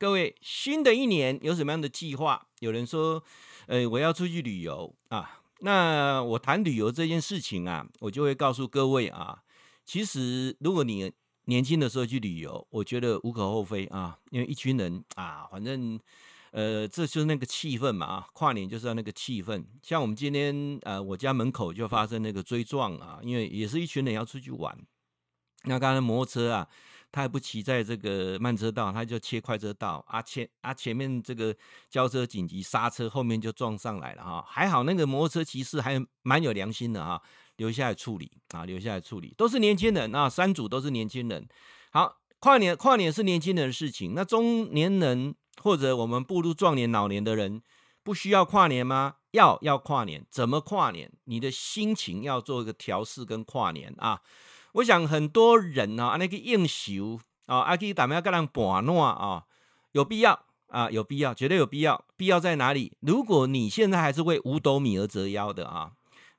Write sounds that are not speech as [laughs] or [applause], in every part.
各位，新的一年有什么样的计划？有人说，呃，我要出去旅游啊。那我谈旅游这件事情啊，我就会告诉各位啊，其实如果你年轻的时候去旅游，我觉得无可厚非啊，因为一群人啊，反正。呃，这就是那个气氛嘛啊，跨年就是要那个气氛。像我们今天呃，我家门口就发生那个追撞啊，因为也是一群人要出去玩。那刚才摩托车啊，他还不骑在这个慢车道，他就切快车道啊，前啊前面这个轿车紧急刹车，后面就撞上来了哈。还好那个摩托车骑士还蛮有良心的哈，留下来处理啊，留下来处理，都是年轻人啊，三组都是年轻人。好，跨年跨年是年轻人的事情，那中年人。或者我们步入壮年、老年的人，不需要跨年吗？要要跨年，怎么跨年？你的心情要做一个调试跟跨年啊！我想很多人啊，那个应酬啊，阿基打咩跟人摆烂啊，有必要啊，有必要，绝对有必要。必要在哪里？如果你现在还是为五斗米而折腰的啊，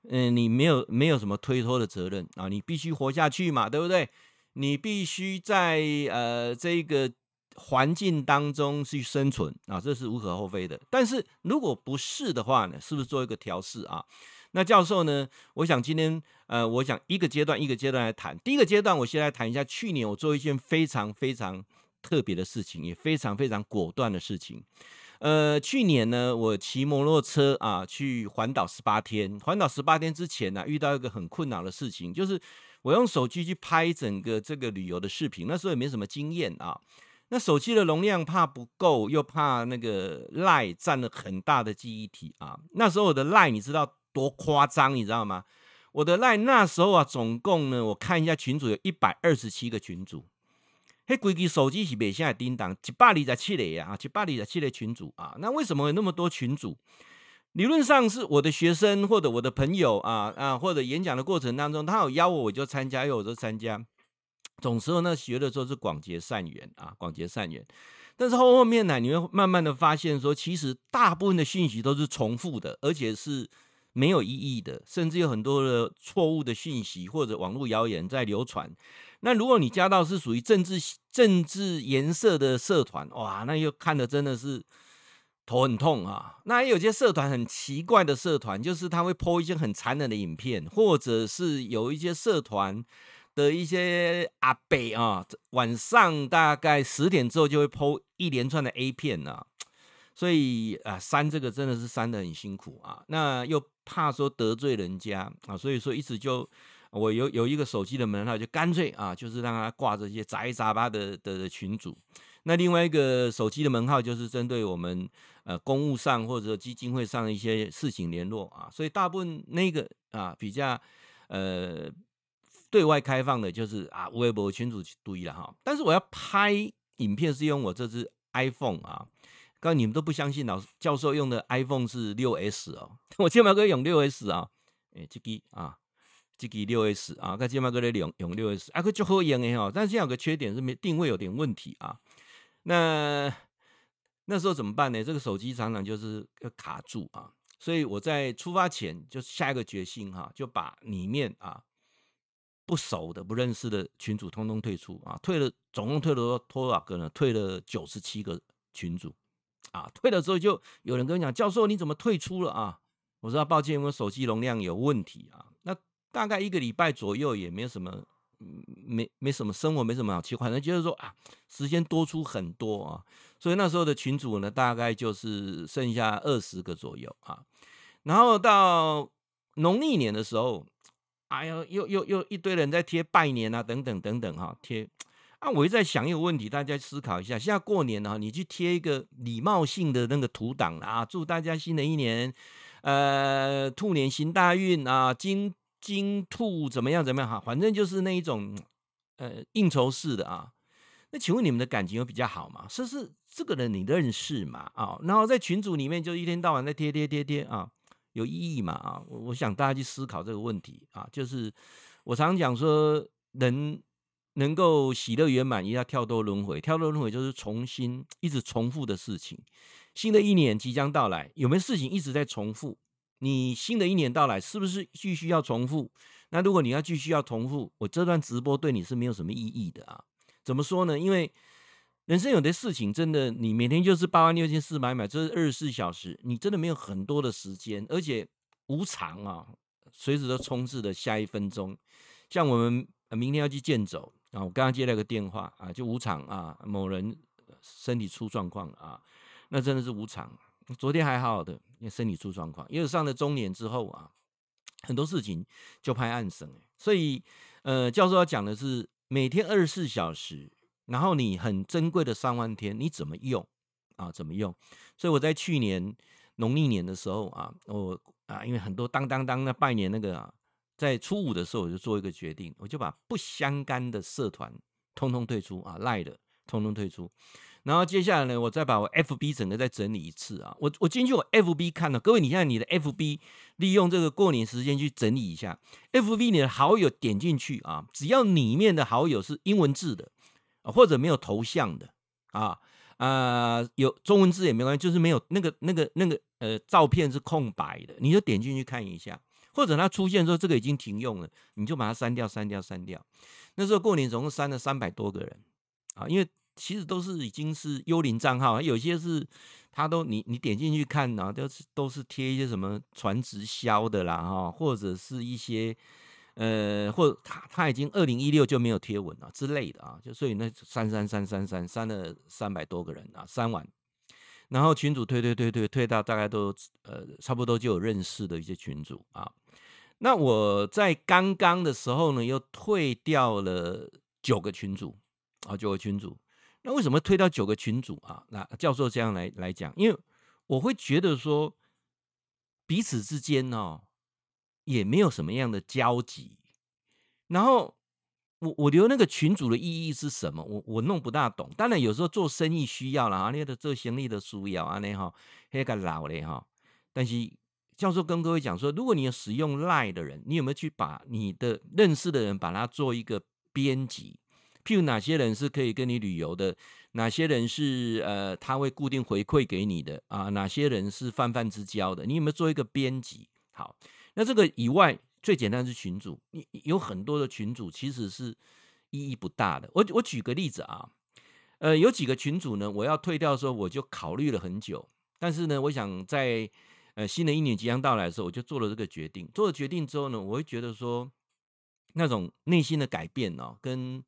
嗯，你没有没有什么推脱的责任啊，你必须活下去嘛，对不对？你必须在呃这个。环境当中去生存啊，这是无可厚非的。但是如果不是的话呢，是不是做一个调试啊？那教授呢？我想今天呃，我想一个阶段一个阶段来谈。第一个阶段，我先来谈一下去年我做一件非常非常特别的事情，也非常非常果断的事情。呃，去年呢，我骑摩托车啊去环岛十八天。环岛十八天之前呢，遇到一个很困扰的事情，就是我用手机去拍整个这个旅游的视频，那时候也没什么经验啊。那手机的容量怕不够，又怕那个 LINE 占了很大的记忆体啊。那时候我的 LINE 你知道多夸张，你知道吗？我的 LINE 那时候啊，总共呢，我看一下群主有一百二十七个群主。嘿，规机手机是每下叮当一百二十七个呀，一百二十七个群主啊。那为什么有那么多群主？理论上是我的学生或者我的朋友啊啊，或者演讲的过程当中，他有邀我，我就参加，要我就参加。总时候呢，学的时候是广结善缘啊，广结善缘。但是后后面呢，你会慢慢的发现说，其实大部分的讯息都是重复的，而且是没有意义的，甚至有很多的错误的讯息或者网络谣言在流传。那如果你加到是属于政治政治颜色的社团，哇，那又看的真的是头很痛啊。那也有些社团很奇怪的社团，就是他会 po 一些很残忍的影片，或者是有一些社团。的一些阿伯啊，晚上大概十点之后就会 po 一连串的 A 片啊，所以啊删这个真的是删得很辛苦啊。那又怕说得罪人家啊，所以说一直就我有有一个手机的门号，就干脆啊就是让他挂这些杂七杂八的的群组。那另外一个手机的门号就是针对我们呃公务上或者基金会上一些事情联络啊，所以大部分那个啊比较呃。对外开放的就是啊，微博群组去堆了哈。但是我要拍影片是用我这支 iPhone 啊，刚你们都不相信老师教授用的 iPhone 是六 S 哦，[laughs] 我今晚可以用六 S 啊，哎，这个啊，这个六 S 啊，我今晚可以用用六 S，啊，可就好用的哈。但是现在有个缺点是没定位有点问题啊。那那时候怎么办呢？这个手机常常就是要卡住啊，所以我在出发前就下一个决心哈，就把里面啊。不熟的、不认识的群组通通退出啊！退了，总共退了多少个呢？退了九十七个群组啊！退了之后，就有人跟我讲：“教授，你怎么退出了啊？”我说：“抱歉，因为手机容量有问题啊。”那大概一个礼拜左右，也没有什么，没没什么生活，没什么好奇，反正就是说啊，时间多出很多啊，所以那时候的群主呢，大概就是剩下二十个左右啊。然后到农历年的时候。哎呦，又又又一堆人在贴拜年啊，等等等等哈，贴啊！我一直在想一个问题，大家思考一下：现在过年了，你去贴一个礼貌性的那个图档啊，祝大家新的一年，呃，兔年行大运啊，金金兔怎么样怎么样哈，反正就是那一种呃应酬式的啊。那请问你们的感情有比较好吗？是是这个人你认识吗？啊，然后在群组里面就一天到晚在贴贴贴贴啊。有意义嘛？啊，我我想大家去思考这个问题啊，就是我常讲说，人能够喜乐圆满，也要跳脱轮回。跳脱轮回就是重新一直重复的事情。新的一年即将到来，有没有事情一直在重复？你新的一年到来，是不是继续要重复？那如果你要继续要重复，我这段直播对你是没有什么意义的啊？怎么说呢？因为人生有的事情真的，你每天就是八万六千四百秒，这是二十四小时，你真的没有很多的时间，而且无常啊，随时都充斥着下一分钟。像我们明天要去健走啊，我刚刚接了个电话啊，就无常啊，某人身体出状况啊，那真的是无常。昨天还好好的，因为身体出状况，因为上了中年之后啊，很多事情就拍案生。所以呃，教授要讲的是每天二十四小时。然后你很珍贵的三万天，你怎么用啊？怎么用？所以我在去年农历年的时候啊，我啊，因为很多当当当的拜年那个啊，在初五的时候我就做一个决定，我就把不相干的社团通通退出啊，赖的通通退出。然后接下来呢，我再把我 FB 整个再整理一次啊，我我进去我 FB 看了，各位你现在你的 FB 利用这个过年时间去整理一下 FB 你的好友点进去啊，只要里面的好友是英文字的。或者没有头像的啊啊、呃，有中文字也没关系，就是没有那个那个那个呃照片是空白的，你就点进去看一下。或者它出现说这个已经停用了，你就把它删掉、删掉、删掉。那时候过年总共删了三百多个人啊，因为其实都是已经是幽灵账号，有些是他都你你点进去看啊，都是都是贴一些什么传直销的啦哈，或者是一些。呃，或他他已经二零一六就没有贴文了之类的啊，就所以那删删删删删删了三百多个人啊，删完，然后群主推推推推推到大概都呃差不多就有认识的一些群主啊。那我在刚刚的时候呢，又退掉了九个群主啊，九个群主。那为什么退到九个群主啊？那教授这样来来讲，因为我会觉得说彼此之间哦。也没有什么样的交集，然后我我留那个群组的意义是什么？我我弄不大懂。当然有时候做生意需要了啊，那个做生意的需要啊，那哈那个老嘞哈。但是教授跟各位讲说，如果你有使用 Line 的人，你有没有去把你的认识的人把它做一个编辑？譬如哪些人是可以跟你旅游的，哪些人是呃他会固定回馈给你的啊？哪些人是泛泛之交的？你有没有做一个编辑？好。那这个以外，最简单是群主，你有很多的群主其实是意义不大的。我我举个例子啊，呃，有几个群主呢，我要退掉的时候，我就考虑了很久。但是呢，我想在呃新的一年即将到来的时候，我就做了这个决定。做了决定之后呢，我会觉得说，那种内心的改变哦，跟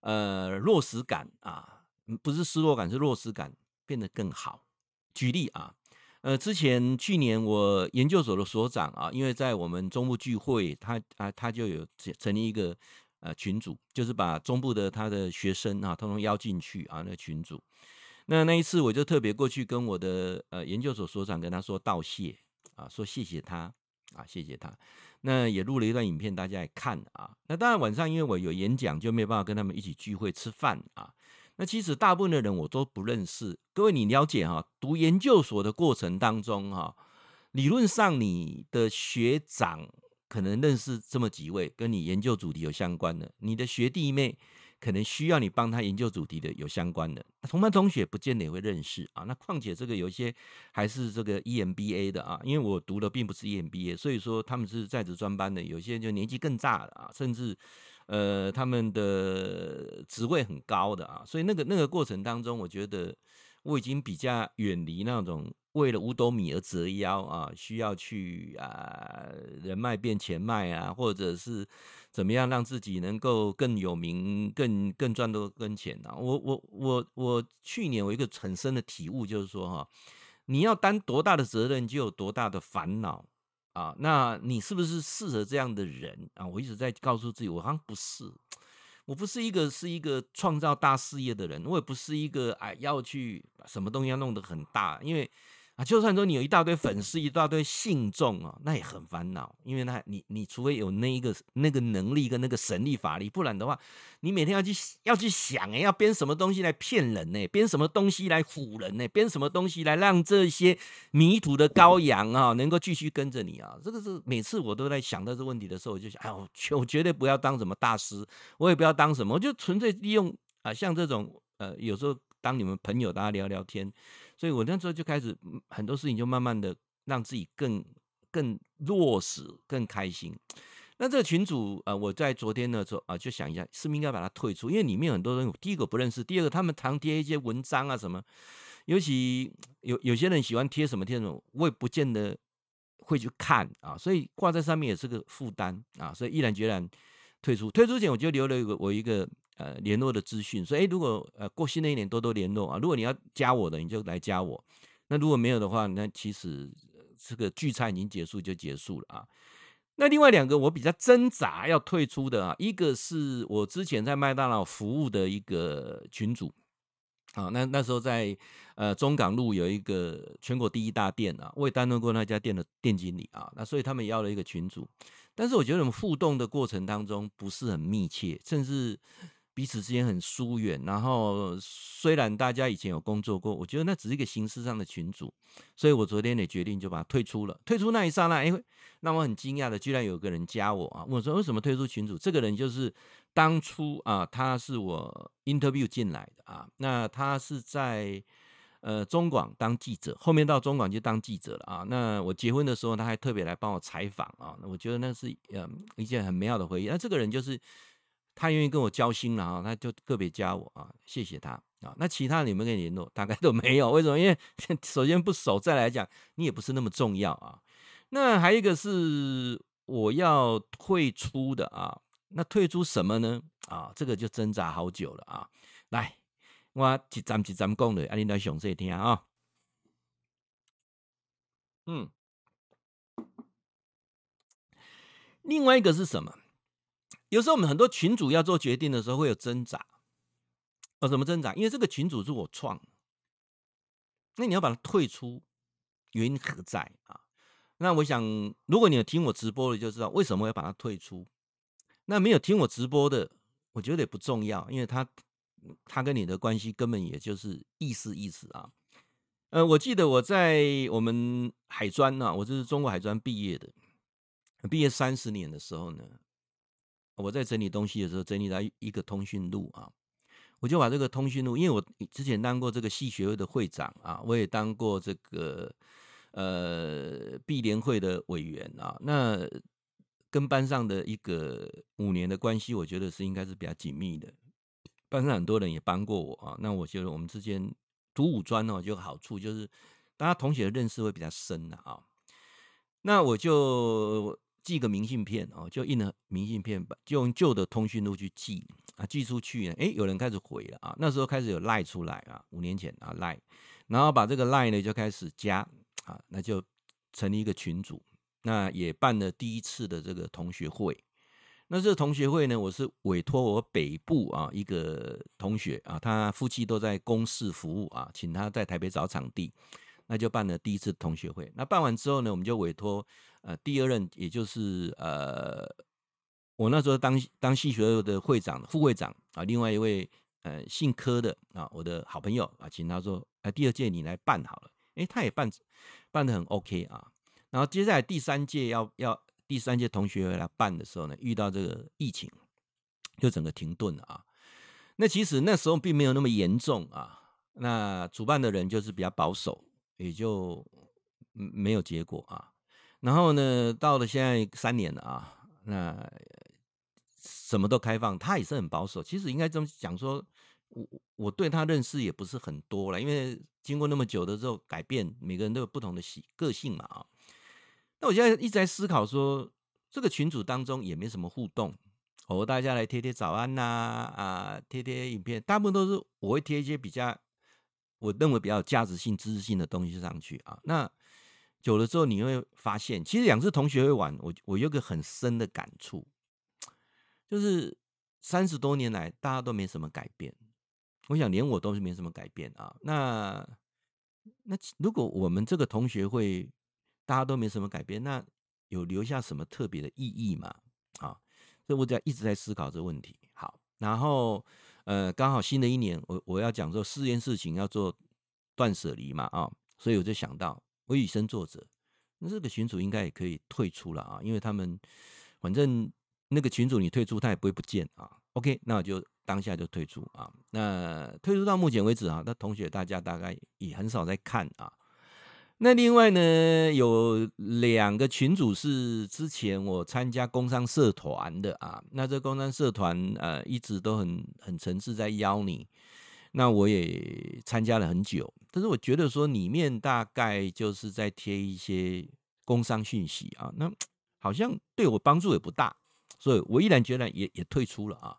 呃落实感啊，不是失落感，是落实感变得更好。举例啊。呃，之前去年我研究所的所长啊，因为在我们中部聚会，他啊他就有成立一个呃群组，就是把中部的他的学生啊，通通邀进去啊那群组。那那一次我就特别过去跟我的呃研究所所长跟他说道谢啊，说谢谢他啊，谢谢他。那也录了一段影片，大家也看啊。那当然晚上因为我有演讲，就没有办法跟他们一起聚会吃饭啊。那其实大部分的人我都不认识。各位，你了解哈？读研究所的过程当中哈，理论上你的学长可能认识这么几位跟你研究主题有相关的，你的学弟妹可能需要你帮他研究主题的有相关的，同班同学不见得也会认识啊。那况且这个有一些还是这个 EMBA 的啊，因为我读的并不是 EMBA，所以说他们是在职专班的，有些就年纪更大了啊，甚至。呃，他们的职位很高的啊，所以那个那个过程当中，我觉得我已经比较远离那种为了五斗米而折腰啊，需要去啊人脉变钱脉啊，或者是怎么样让自己能够更有名、更更赚多跟钱啊。我我我我去年我一个很深的体悟就是说哈，你要担多大的责任，就有多大的烦恼。啊，那你是不是适合这样的人啊？我一直在告诉自己，我好像不是，我不是一个是一个创造大事业的人，我也不是一个哎要去什么东西要弄得很大，因为。啊，就算说你有一大堆粉丝，一大堆信众啊，那也很烦恼，因为那你你除非有那一个那个能力跟那个神力法力，不然的话，你每天要去要去想哎，要编什么东西来骗人呢？编什么东西来唬人呢？编什么东西来让这些迷途的羔羊啊，能够继续跟着你啊？这个是每次我都在想到这问题的时候，我就想，哎，我我绝对不要当什么大师，我也不要当什么，我就纯粹利用啊，像这种呃，有时候当你们朋友，大家聊聊天。所以我那时候就开始很多事情就慢慢的让自己更更落实、更开心。那这个群主呃，我在昨天的时候啊，就想一下，是不是应该把它退出？因为里面很多人，第一个不认识，第二个他们常贴一些文章啊什么，尤其有有些人喜欢贴什么贴什么，我也不见得会去看啊，所以挂在上面也是个负担啊，所以毅然决然退出。退出前我就留了一个我一个呃联络的资讯，说哎，如果呃过新的一年多多联络啊，如果你要加我的，你就来加我。那如果没有的话，那其实这个聚餐已经结束就结束了啊。那另外两个我比较挣扎要退出的啊，一个是我之前在麦当劳服务的一个群主啊，那那时候在呃中港路有一个全国第一大店啊，我也担任过那家店的店经理啊，那所以他们要了一个群主，但是我觉得我们互动的过程当中不是很密切，甚至。彼此之间很疏远，然后虽然大家以前有工作过，我觉得那只是一个形式上的群组，所以我昨天也决定就把它退出了。退出那一刹那，哎，让我很惊讶的，居然有个人加我啊！我说为什么退出群组？这个人就是当初啊，他是我 interview 进来的啊，那他是在呃中广当记者，后面到中广就当记者了啊。那我结婚的时候，他还特别来帮我采访啊，我觉得那是嗯一件很美好的回忆。那这个人就是。他愿意跟我交心了啊，他就个别加我啊，谢谢他啊。那其他你们跟你联络，大概都没有。为什么？因为 [laughs] 首先不熟，再来讲你也不是那么重要啊。那还有一个是我要退出的啊，那退出什么呢？啊，这个就挣扎好久了啊。来，我一站一站讲的，啊，你来详细听啊。嗯，另外一个是什么？有时候我们很多群主要做决定的时候会有挣扎，哦，什么挣扎？因为这个群主是我创，那你要把它退出，原因何在啊？那我想，如果你有听我直播的，就知道为什么要把它退出。那没有听我直播的，我觉得也不重要，因为他他跟你的关系根本也就是意思意思啊。呃，我记得我在我们海专呢，我就是中国海专毕业的，毕业三十年的时候呢。我在整理东西的时候，整理到一个通讯录啊，我就把这个通讯录，因为我之前当过这个系学会的会长啊，我也当过这个呃毕联会的委员啊，那跟班上的一个五年的关系，我觉得是应该是比较紧密的。班上很多人也帮过我啊，那我觉得我们之间读五专呢，就有好处就是大家同学的认识会比较深的啊，那我就。寄个明信片哦，就印了明信片，就用旧的通讯录去寄啊，寄出去呢，诶，有人开始回了啊，那时候开始有赖出来啊，五年前啊赖，然后把这个赖呢就开始加啊，那就成立一个群组，那也办了第一次的这个同学会，那这个同学会呢，我是委托我北部啊一个同学啊，他夫妻都在公事服务啊，请他在台北找场地。那就办了第一次同学会。那办完之后呢，我们就委托呃第二任，也就是呃我那时候当当系学的会长、副会长啊，另外一位呃姓柯的啊，我的好朋友啊，请他说，哎，第二届你来办好了。哎，他也办办的很 OK 啊。然后接下来第三届要要第三届同学会来办的时候呢，遇到这个疫情，就整个停顿了啊。那其实那时候并没有那么严重啊。那主办的人就是比较保守。也就没有结果啊。然后呢，到了现在三年了啊，那什么都开放，他也是很保守。其实应该这么讲说，我我对他认识也不是很多了，因为经过那么久的时候改变，每个人都有不同的喜个性嘛啊。那我现在一直在思考说，这个群组当中也没什么互动，我哦，大家来贴贴早安呐啊，贴贴影片，大部分都是我会贴一些比较。我认为比较有价值性、知识性的东西上去啊，那久了之后你会发现，其实两次同学会玩，我我有个很深的感触，就是三十多年来大家都没什么改变，我想连我都是没什么改变啊。那那如果我们这个同学会大家都没什么改变，那有留下什么特别的意义吗？啊，所以我在一直在思考这个问题。好，然后。呃，刚好新的一年，我我要讲说四件事情要做断舍离嘛啊，所以我就想到我以身作则，那这个群主应该也可以退出了啊，因为他们反正那个群主你退出，他也不会不见啊。OK，那我就当下就退出啊。那退出到目前为止啊，那同学大家大概也很少在看啊。那另外呢，有两个群主是之前我参加工商社团的啊。那这工商社团呃一直都很很诚挚在邀你，那我也参加了很久。但是我觉得说里面大概就是在贴一些工商讯息啊，那 [tsk] 好像对我帮助也不大，所以我毅然决然也也退出了啊。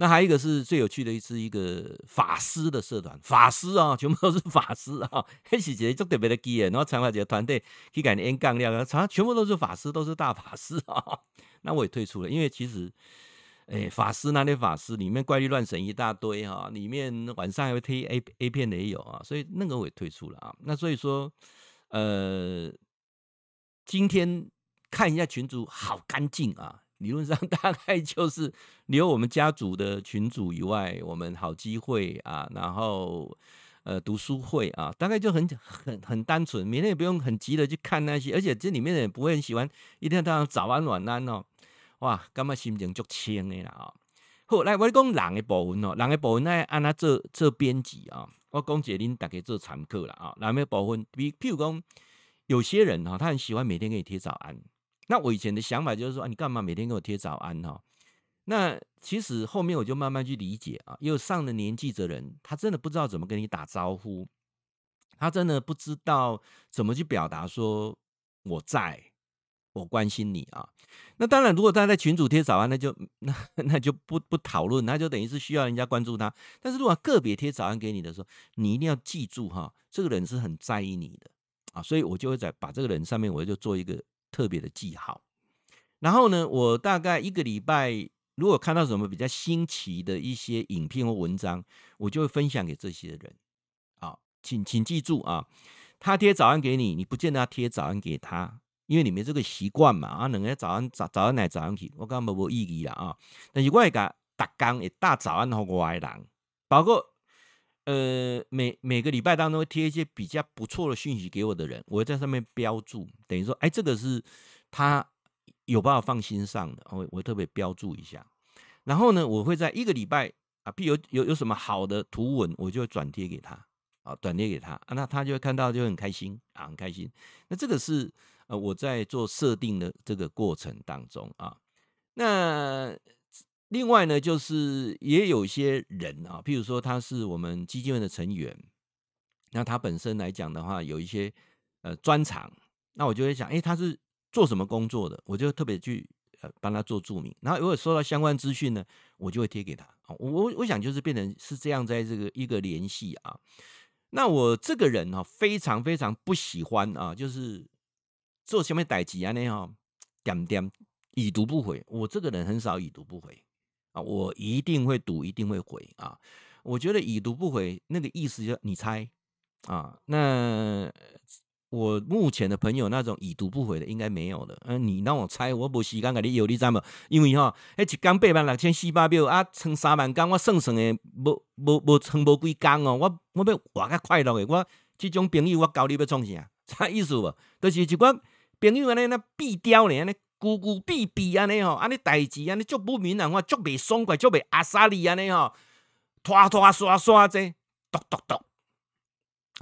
那还有一个是最有趣的一次，一个法师的社团，法师啊，全部都是法师啊，那是一个特别的机缘，然后参加这个团队去干演讲了，全全部都是法师，都是大法师啊。[laughs] 那我也退出了，因为其实，哎，法师那些法师里面怪力乱神一大堆哈，里面晚上还会推 A A 片的也有啊，所以那个我也退出了啊。那所以说，呃，今天看一下群主，好干净啊。理论上 [laughs] 大概就是留我们家族的群主以外，我们好机会啊，然后呃读书会啊，大概就很很很单纯，每天也不用很急的去看那些，而且这里面也不会很喜欢一天到晚早安晚安哦，哇，感觉心情就轻的啦啊。好，来我讲人的部分哦，人的部分咧，按他做做编辑啊，我讲解您大概做参考了啊。人的部分，比譬如讲有些人哈，他很喜欢每天给你贴早安。那我以前的想法就是说，你干嘛每天给我贴早安哈？那其实后面我就慢慢去理解啊，因为上了年纪的人，他真的不知道怎么跟你打招呼，他真的不知道怎么去表达说我在，我关心你啊。那当然，如果他在群主贴早安，那就那那就不不讨论，那就等于是需要人家关注他。但是如果个别贴早安给你的时候，你一定要记住哈，这个人是很在意你的啊，所以我就会在把这个人上面，我就做一个。特别的记号，然后呢，我大概一个礼拜，如果看到什么比较新奇的一些影片或文章，我就会分享给这些人。啊，请请记住啊，他贴早安给你，你不见得要贴早安给他，因为你没这个习惯嘛。啊，两个早安早早安来早安去，我感觉没意义了啊。但是我会给大家也大早安和外人，包括呃每每个礼拜当中会贴一些比较不错的讯息给我的人，我会在上面标注。等于说，哎，这个是他有办法放心上的，我我特别标注一下。然后呢，我会在一个礼拜啊，譬如有有有什么好的图文，我就会转贴给他啊，转贴给他啊，那他就会看到就很开心啊，很开心。那这个是呃我在做设定的这个过程当中啊。那另外呢，就是也有一些人啊，譬如说他是我们基金会的成员，那他本身来讲的话，有一些呃专长。那我就会想，哎，他是做什么工作的？我就特别去呃帮他做注明。然后如果收到相关资讯呢，我就会贴给他。我我想就是变成是这样，在这个一个联系啊。那我这个人哈，非常非常不喜欢啊，就是做什么代志啊那哈，点点已读不回。我这个人很少已读不回啊，我一定会读，一定会回啊。我觉得已读不回那个意思就你猜啊，那。我目前的朋友那种已读不回的应该没有了。嗯，你让我猜，我没时间给你有你知吗？因为哈，一天八万六千四百秒啊，乘三万工，我算算的，无无无乘无几工哦。我我要活较快乐的，我这种朋友我教你要创啥？[laughs] 啥意思无？就是一寡朋友安尼那避刁呢，安尼孤孤避避安尼吼，安尼代志安尼足不明朗，我足袂爽快，足袂阿萨利安尼吼，拖拖刷刷这，嘟嘟嘟。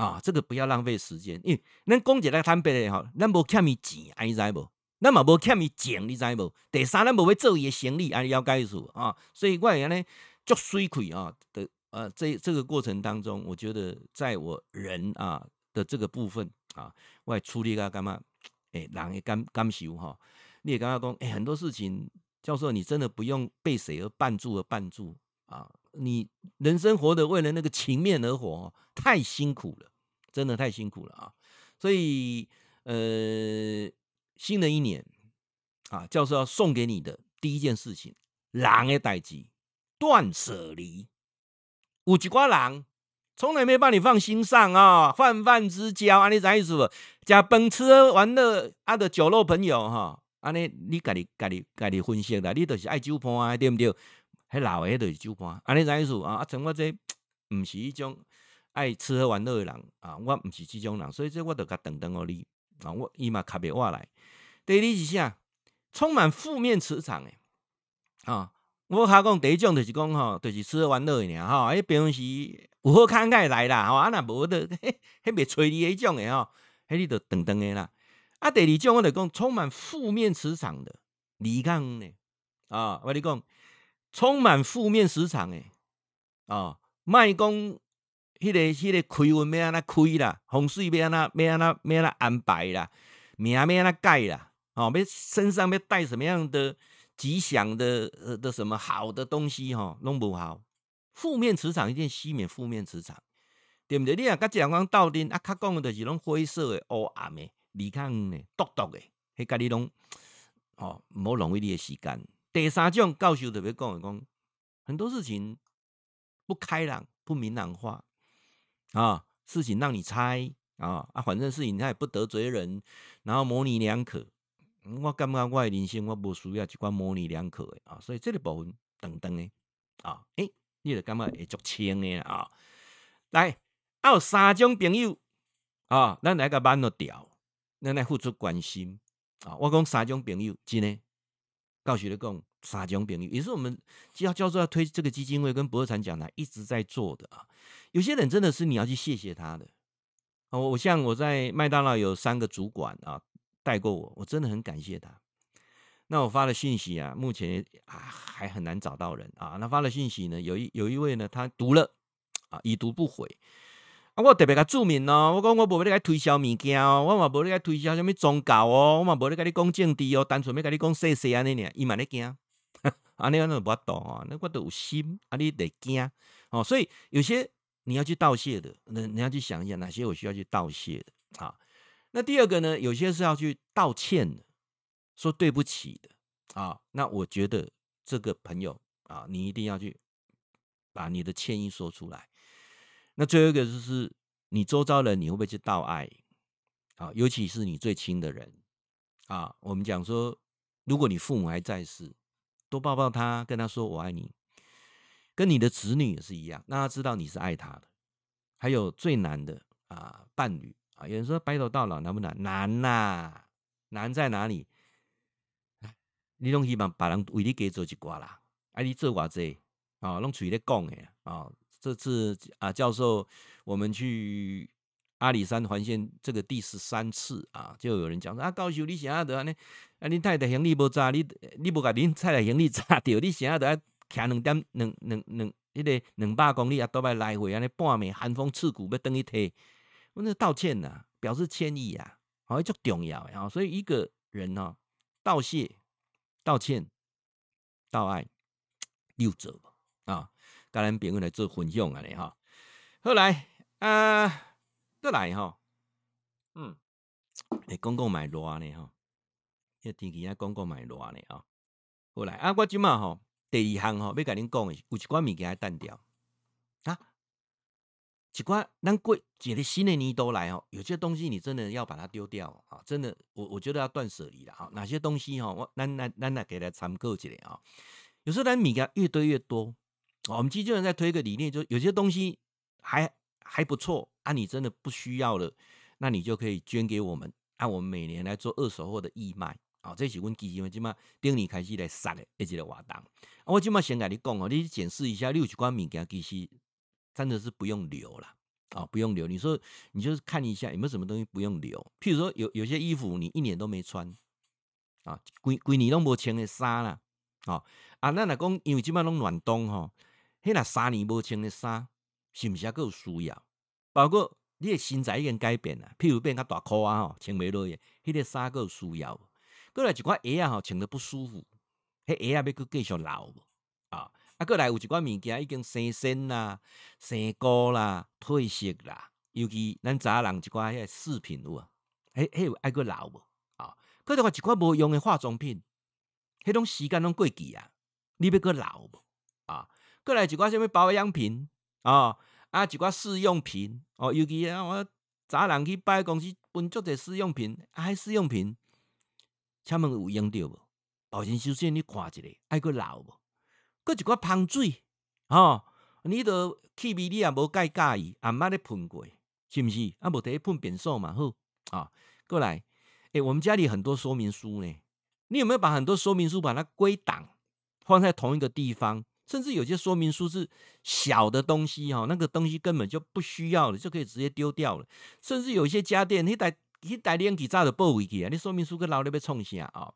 啊，这个不要浪费时间，因为咱讲一个坦白的吼，咱无欠伊钱，安尼知无？咱嘛无欠伊钱，你知无？第三，咱无要做伊的生理，安尼了解意思啊？所以我安尼足水亏啊的呃，这这个过程当中，我觉得在我人啊的这个部分啊，我也处理个干嘛？哎，人的感感受哈，你也刚刚讲，哎，很多事情，教授你真的不用被谁而绊住而绊住啊。你人生活的为了那个情面而活，太辛苦了，真的太辛苦了啊！所以，呃，新的一年啊，教授要送给你的第一件事情，人的代志，断舍离。有一挂人从来没把你放心上啊，泛泛之交啊，你知意思不？吃饭吃喝玩乐啊的酒肉朋友哈，啊你你家己家己家己分析啦，你都是爱酒伴啊，对不对？还老诶，就是酒伴，安尼怎意思啊？啊，像我这不是一种爱吃喝玩乐的人啊，我不是这种人，所以这我就甲等等哦你啊，我伊嘛卡别话来。第二是啥？充满负面磁场诶啊！我哈讲第一种就是讲吼，就是吃喝玩乐诶尔吼，迄平常时有好看开来啦，吼啊 [laughs] 那无的，迄迄袂催你迄种诶吼，迄你就等等的啦。啊，第二种我来讲，充满负面磁场的离开呢啊，我你讲，充满负面磁场诶啊，卖讲迄个迄、个开运要安怎开啦，风水要安怎要安怎要安怎安排啦，命要安怎改啦，哦，要身上要带什么样的吉祥的呃的什么好的东西哈，拢不好，负面磁场一定熄灭负面磁场，对不对？你啊，甲讲讲道丁啊，较讲的就是拢灰色的黑暗的。离开呢，独独的，迄家你拢哦，唔好浪费你的时间。第三种教授特别讲的讲，很多事情不开朗、不明朗化啊，事情让你猜啊啊，反正事情他也不得罪人，然后模棱两可。我感觉我的人生我不需要一寡模棱两可的啊，所以这个部分等等的啊，诶、你就感觉会足清的啊。来，还有三种朋友啊，咱来个慢了调。咱来付出关心啊！我讲三种朋友，真的，告诉你讲三种朋友，也是我们教教授要推这个基金会跟博尔产讲台一直在做的啊。有些人真的是你要去谢谢他的啊！我像我在麦当劳有三个主管啊，带过我，我真的很感谢他。那我发了信息啊，目前啊还很难找到人啊。那发了信息呢，有一有一位呢，他读了啊，已读不回。啊，我特别甲注明哦，我讲我无咧甲推销物件哦，我嘛无咧甲推销什么宗教哦，我嘛无咧甲你讲政治哦，单纯要甲你讲说说安尼尔，伊嘛咧惊，[laughs] 安尼安尼无法度哦，那我都有心，啊你得惊哦，所以有些你要去道谢的，那你要去想一下哪些我需要去道谢的啊。那第二个呢，有些是要去道歉的，说对不起的啊。那我觉得这个朋友啊，你一定要去把你的歉意说出来。那最后一个就是你周遭人，你会不会去道爱啊？尤其是你最亲的人啊。我们讲说，如果你父母还在世，多抱抱他，跟他说我爱你。跟你的子女也是一样，让他知道你是爱他的。还有最难的啊，伴侣啊，有人说白头到老难不难？难呐、啊，难在哪里？你拢希望别人为你给做一挂啦，啊你做偌济啊，拢嘴咧讲的啊。这次啊，教授，我们去阿里山环线这个第十三次啊，就有人讲说啊，教授你想要的呢？啊，你太太行李不扎，你你不把您太太行李扎掉，你想要的开两点两两两迄个两百公里啊，都要来回安尼半暝寒风刺骨要等一天，那道歉呐、表示歉意啊，好，这重要啊，所以一个人呢、道谢、道歉、道爱六者啊。跟咱朋友来做分享啊，你哈，后来啊，再来哈，嗯，你讲讲买热呢哈，这天气啊，讲讲买热呢啊，后来啊，我今嘛哈，第二项哈，要跟恁讲的，有一寡物件要单掉啊，一寡咱过一个新的年都来哦，有些东西你真的要把它丢掉啊，真的，我我觉得要断舍离了啊，哪些东西哈，我咱咱咱来给它参考一下啊，有时候咱物件越堆越多。我们基金人在推一个理念，就有些东西还还不错啊，你真的不需要了，那你就可以捐给我们，按、啊、我们每年来做二手货的义卖啊。这是我们基金会今嘛第二年开始来杀的一直的活动。我今嘛先跟你讲哦，你检视一下，你有几罐物件其实真的是不用留了啊，不用留。你说你就是看一下有没有什么东西不用留，譬如说有有些衣服你一年都没穿啊，规规年都没穿的衫啦，啊啊，那来讲，因为今嘛拢暖冬吼。迄那三年无穿的衫，是毋是还佫有需要？包括你的身材已经改变了，譬如变较大裤啊吼，穿袂落去，迄个衫佫有需要。过来一寡鞋啊吼，穿得不舒服，迄鞋啊要佫继续留啊。啊，过来有一寡物件已经生锈啦、生菇啦、褪色啦，尤其咱查人一寡迄个饰品有啊，迄迄有爱佫留无啊？过来话一寡无用的化妆品，迄种时间拢过期啊，你要佫留无啊？过来一挂啥物保养品啊？啊，一挂试用品哦，尤其啊，我早人去拜公司分足者试用品，啊，迄试用品，请问有用到无？保险修线你看一下，爱搁留无？搁一挂香水哦，你都气味你也无介介意，阿妈咧喷过，是毋是？啊，无得喷变数嘛好啊。过来，诶、我们家里很多说明书呢，你有没有把很多说明书把它归档，放在同一个地方？甚至有些说明书是小的东西哈，那个东西根本就不需要了，就可以直接丢掉了。甚至有些家电，那台一台冷气早就报回去啊！你说明书跟老里被冲啥啊？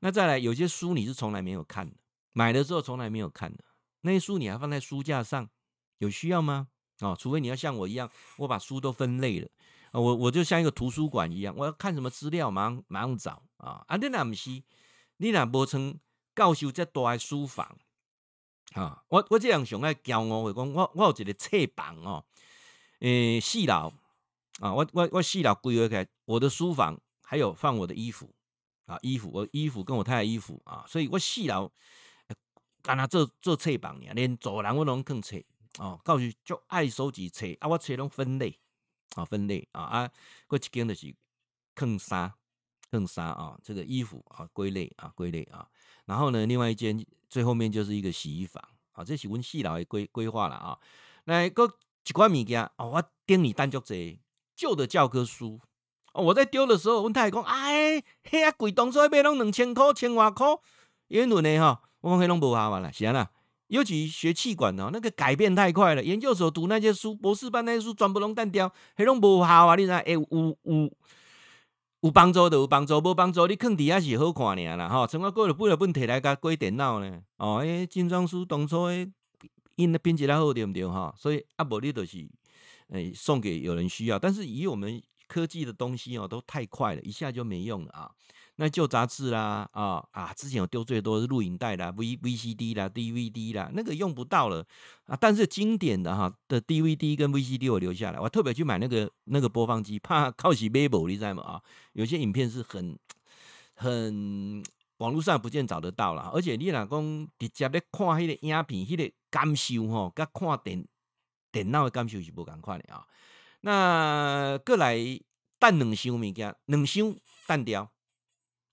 那再来，有些书你是从来没有看的，买的时候从来没有看的，那些书你还放在书架上，有需要吗？哦，除非你要像我一样，我把书都分类了，我我就像一个图书馆一样，我要看什么资料，马上马上找啊！啊，你那不是，你那不成教授这大的书房啊！我我这样想爱骄傲的讲，我我有一个册房哦，诶，四楼啊，我我我四楼规划开，我的书房还有放我的衣服啊，衣服我衣服跟我太太衣服啊，所以我四楼干那做做册房呢，连走廊我拢放册。哦，到时就爱收集册啊，我册拢分类啊，分类啊啊，过一间就是放衫，放衫啊，这个衣服啊归类啊归类啊，然后呢，另外一间最后面就是一个洗衣房啊，这是阮四楼的规规划了啊。来，搁一寡物件哦，我顶你单足济旧的教科书哦，我在丢的时候，阮太太讲，哎，遐贵，当初买拢两千块，千外块，英文的哈，我讲迄拢无效啦，是安啦。尤其学气管哦，那个改变太快了。研究所读那些书，博士班那些书全部拢单调，还拢无效啊！你知诶，有有有有帮助就有帮助，无帮助你放底下是好看尔啦吼。像我过了不了本摕来甲改电脑呢，哦，诶，精装书当初诶印的品质较好对毋对哈？所以啊，无你就是诶、送给有人需要，但是以我们科技的东西哦，都太快了，一下就没用了啊。那旧杂志啦，啊、啊，之前有丢最多是录影带啦、V VCD 啦、DVD 啦，那个用不到了啊。但是经典的哈的 DVD 跟 VCD 我留下来，我特别去买那个那个播放机，怕靠起 Bible 你知道吗？啊，有些影片是很很网络上不见找得到了，而且你老公直接咧看迄个影片，迄、那个感受吼，跟看电电脑的感受是不同款的啊。那过来等两箱物件，两箱单调。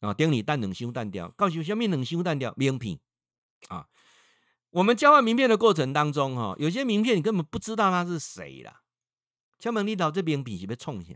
啊，顶你蛋两箱单调，告诉下面两箱单调名片啊。我们交换名片的过程当中，哈，有些名片你根本不知道他是谁啦。请问你到这名片是要创啥？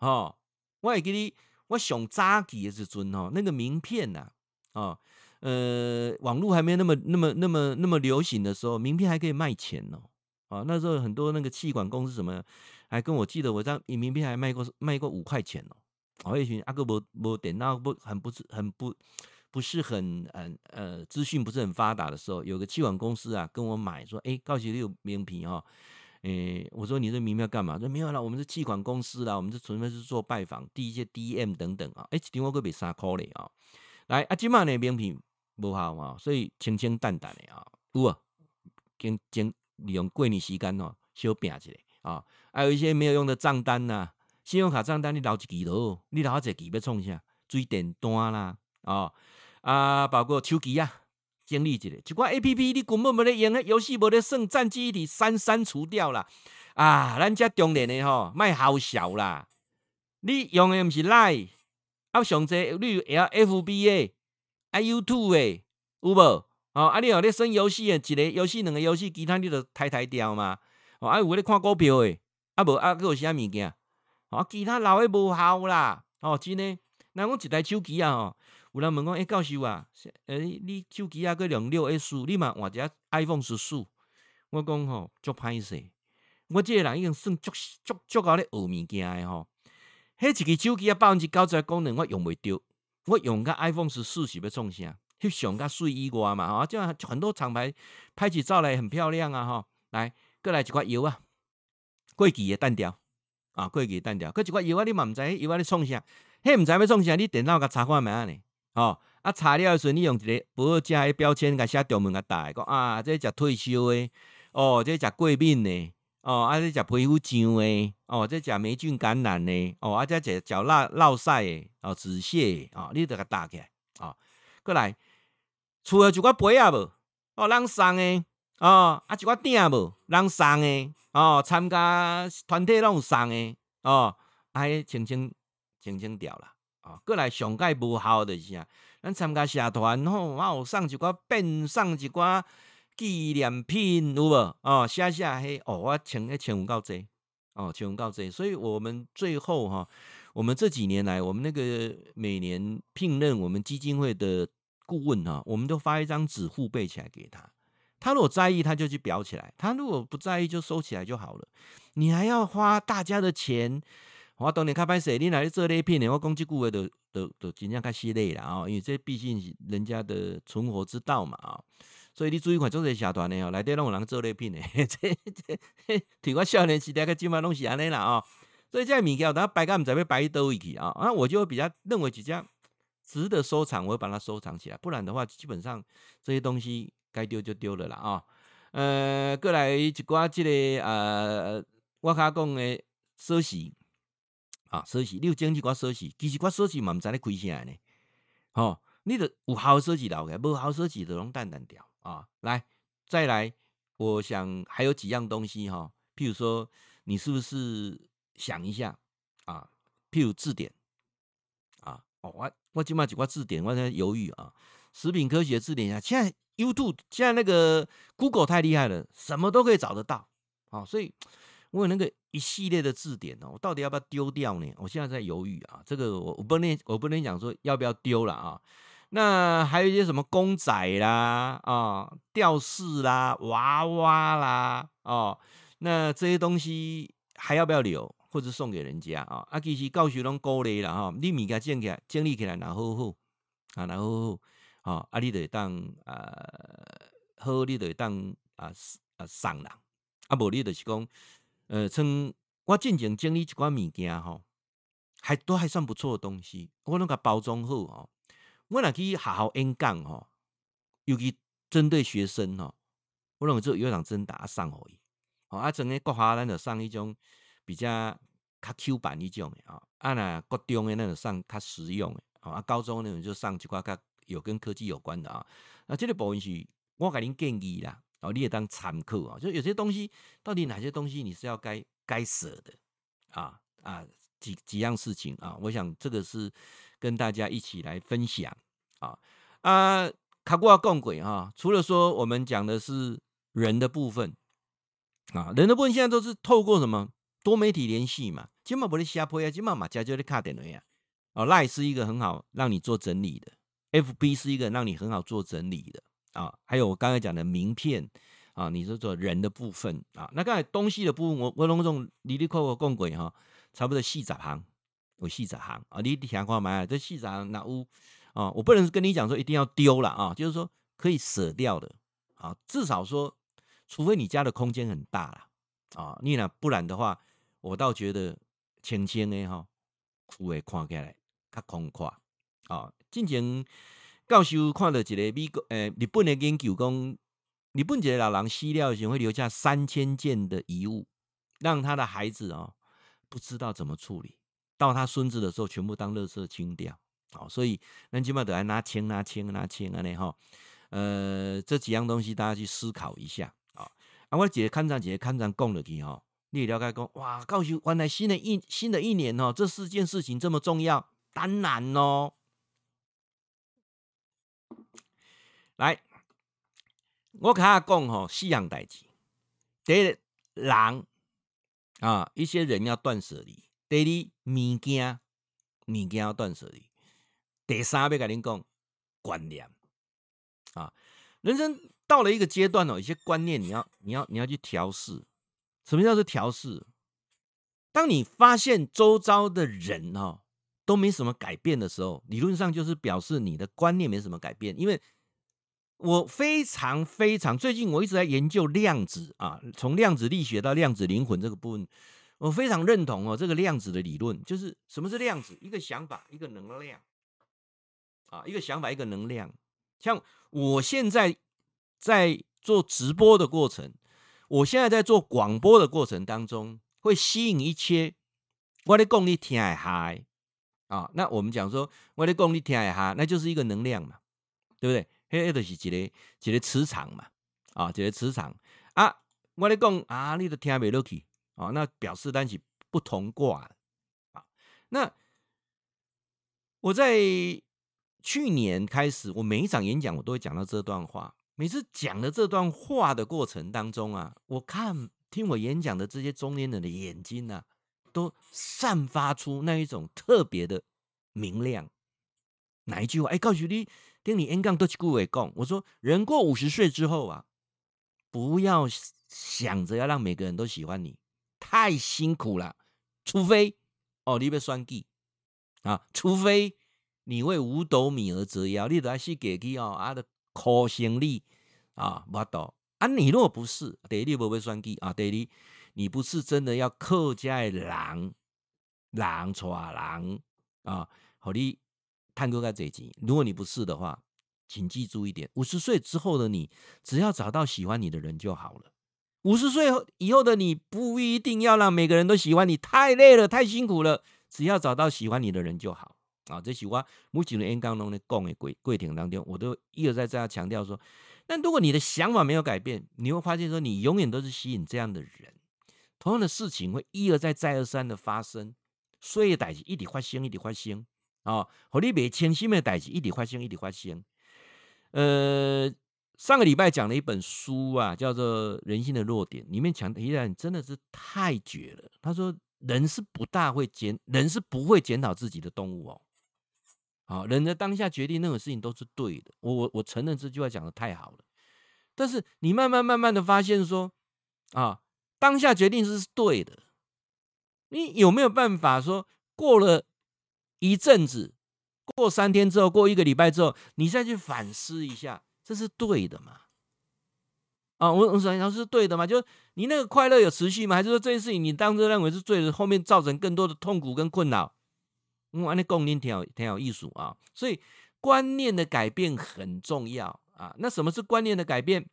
哦，我会给你，我上早期的时阵，哈，那个名片呐，啊，呃，网络还没有那么、那么、那么、那么流行的时候，名片还可以卖钱哦。啊，那时候很多那个气管公司什么，还跟我记得我这张名片还卖过卖过五块钱哦。哦，一群阿哥无无电脑不很不是很不不是很嗯呃资讯不是很发达的时候，有个气管公司啊跟我买说，哎，高级的有名片哈，诶，我说你这名片干嘛？说没有啦，我们是气管公司啦，我们是纯粹是做拜访，第一些 DM 等等啊，哎，一张我可别三块嘞啊，来啊，今晚呢名片无效嘛，所以清清淡淡的啊，有啊，经经利用过年时间哦，小拼一下啊，还有一些没有用的账单呐、信用卡账单你留一支都，你留一支要创啥？水电单啦，哦啊，包括手机啊，整理一下。一寡 A P P 你根本无咧用，迄游戏无咧算，占记忆体删删除掉啦。啊，咱遮中年的吼，卖好笑啦。你用的毋是 Line，啊上济你会晓 F B A，啊 YouTube 诶，有无？哦，啊你有咧耍游戏诶，一个游戏两个游戏，其他你着汰汰掉嘛。哦，啊有咧看股票诶，啊无啊，搁有啥物件？啊，其他老诶无效啦！哦，真诶，那我一台手机啊，吼，有人问讲，诶、教授啊，诶、欸，你手机啊，搁用六 S，你嘛换只 iPhone 十四？我讲吼，足歹势，我即个人已经算足足足够咧学物件诶吼。迄一个手机啊，百分之九十诶功能我用袂着，我用个 iPhone 十四是要创啥？翕相较水以外嘛，吼，即很多厂牌拍起照来很漂亮啊，吼，来，搁来一块油啊，过期诶单调。啊，过期单调，搁一寡药啊，你嘛毋知药啊，你创啥？迄毋知要创啥？你电脑甲查看觅安尼，哦，啊查了诶时阵，你用一个不二价诶标签，甲写中文甲打，讲啊，这食退烧诶，哦，这食过敏诶，哦，啊，这食皮肤痒诶，哦，这食霉菌感染诶，哦，啊，这食脚落落屎诶，哦，止泻诶，哦，你着甲打起来，哦，过来，厝诶一寡杯啊无，哦，人送诶，哦，啊，一寡鼎无，人送诶。哦，参加团体拢有送诶，哦，哎，清清清清掉了，哦，过来上盖无效的是啥？咱参加社团吼，啊，有送一寡变，送一寡纪念品，有无？哦，写写迄，哦，我穿迄穿有够济，哦，穿有够济，所以我们最后哈，我们这几年来，我们那个每年聘任我们基金会的顾问哈，我们都发一张纸护背起来给他。他如果在意，他就去裱起来；他如果不在意，就收起来就好了。你还要花大家的钱我当年较歹势，你来做礼品的，我讲这句话都都都尽量较犀利了啊，因为这毕竟是人家的存活之道嘛啊，所以你注意看，做这社团的哦，内底拢有人做礼品的，[laughs] 这这，对我少年时代个基本拢是安尼啦啊，所以这物件等摆个唔知要摆倒位去啊，啊，我就比较认为比较值得收藏，我会把它收藏起来，不然的话，基本上这些东西该丢就丢了啦啊，呃，过来一寡这个呃，我卡讲的锁匙。啊，锁匙，你有整几挂锁匙，其实挂锁匙嘛，唔知你开啥呢？哦，你的有好锁匙留个，无好锁匙就拢淡淡掉啊。来，再来，我想还有几样东西哈，譬如说，你是不是想一下啊？譬如字典啊，哦，我我起码几挂字典，我在犹豫啊。食品科学字典啊，现在 YouTube，现在那个 Google 太厉害了，什么都可以找得到啊，所以。我有那个一系列的字典哦，我到底要不要丢掉呢？我现在在犹豫啊，这个我我不能我不能讲说要不要丢了啊。那还有一些什么公仔啦啊、吊饰啦、娃娃啦哦，那这些东西还要不要留或者送给人家啊？啊，其实教授拢鼓励了哈，你物件整起来整理起来，然后好啊，然后好啊，啊，你会当啊好，你会当啊啊送人啊，无你就是讲。呃，从我进前整理一寡物件吼，还都还算不错的东西，我拢甲包装好哦。我若去学校演讲吼，尤其针对学生吼，我拢做有场真打送互伊。哦，啊，整个国华咱就送一种比较较 Q 版一种的啊，啊，那国中的那种送较实用的，啊，高中那种就送一寡较有跟科技有关的啊。那这个部分是我给您建议啦。哦，你也当参考啊，就有些东西，到底哪些东西你是要该该舍的啊啊几几样事情啊？我想这个是跟大家一起来分享啊啊。卡过共轨哈，除了说我们讲的是人的部分啊，人的部分现在都是透过什么多媒体联系嘛，今嘛不是下坡呀，今嘛嘛加就的卡点了呀。哦，Line 是一个很好让你做整理的，FB 是一个让你很好做整理的。啊，还有我刚才讲的名片啊，你说做人的部分啊，那刚才东西的部分，我我拢种里里扣扣共轨哈，差不多四十行，有四十行啊，你你想看买这四十行那屋啊，我不能跟你讲说一定要丢了啊，就是说可以舍掉的啊，至少说，除非你家的空间很大了啊，你呢不然的话，我倒觉得轻轻的哈，库会看起来较空旷啊，进前。教授看到一个美国诶、日本的研究，讲日本一个老人死了的时候会留下三千件的遗物，让他的孩子哦不知道怎么处理，到他孙子的时候全部当垃圾清掉。好，所以那起码得来拿钱拿钱拿钱安尼哈。呃，这几样东西大家去思考一下啊。啊，我姐看上姐看上讲了去哈，你了解讲哇，教授原来新的一新的一年哦，这四件事情这么重要，当然哦。来，我跟他讲吼，四样代志。第一，人啊，一些人要断舍离；第二，物件物件要断舍离；第三，要跟恁讲观念啊。人生到了一个阶段哦，有些观念你要你要你要去调试。什么叫做调试？当你发现周遭的人哦都没什么改变的时候，理论上就是表示你的观念没什么改变，因为。我非常非常最近我一直在研究量子啊，从量子力学到量子灵魂这个部分，我非常认同哦。这个量子的理论就是什么是量子？一个想法，一个能量啊，一个想法，一个能量。像我现在在做直播的过程，我现在在做广播的过程当中，会吸引一切我的功力听嗨啊。那我们讲说我的功力听嗨，那就是一个能量嘛，对不对？迄就是一个一个磁场嘛，啊，一个磁场啊，我咧讲啊，你都听袂落去啊，那表示咱是不同卦啊。那我在去年开始，我每一场演讲我都会讲到这段话。每次讲的这段话的过程当中啊，我看听我演讲的这些中年人的眼睛啊，都散发出那一种特别的明亮。哪一句话？哎，告诉你。跟你 N 杠都去顾伟共，我说人过五十岁之后啊，不要想着要让每个人都喜欢你，太辛苦了。除非哦，你要算计啊，除非你为五斗米而折腰，你都还是给去哦，啊的苦心力啊，无多啊。你若不是，第一你不会算计啊，第二你不是真的要客家的人，人带人啊，好你探过个这集。如果你不是的话，请记住一点：五十岁之后的你，只要找到喜欢你的人就好了。五十岁以后的你，不一定要让每个人都喜欢你，太累了，太辛苦了。只要找到喜欢你的人就好啊！这是我目前的演讲中的讲的过过程当中，我都一而再再强调说：但如果你的想法没有改变，你会发现说，你永远都是吸引这样的人。同样的事情会一而再再而三的发生，所以的代一直发生，一直发生啊！和你没清醒的代志一直发生，一直发生。呃。上个礼拜讲了一本书啊，叫做《人性的弱点》，里面强调一点真的是太绝了。他说，人是不大会检，人是不会检讨自己的动物哦。好，人的当下决定任何事情都是对的。我我我承认这句话讲的太好了。但是你慢慢慢慢的发现说，啊，当下决定是对的。你有没有办法说，过了一阵子，过三天之后，过一个礼拜之后，你再去反思一下？这是对的吗？啊，我我想要是对的吗？就是你那个快乐有持续吗？还是说这件事情你当时认为是对的，后面造成更多的痛苦跟困扰？嗯，安尼共念挺有挺有意思啊。所以观念的改变很重要啊。那什么是观念的改变？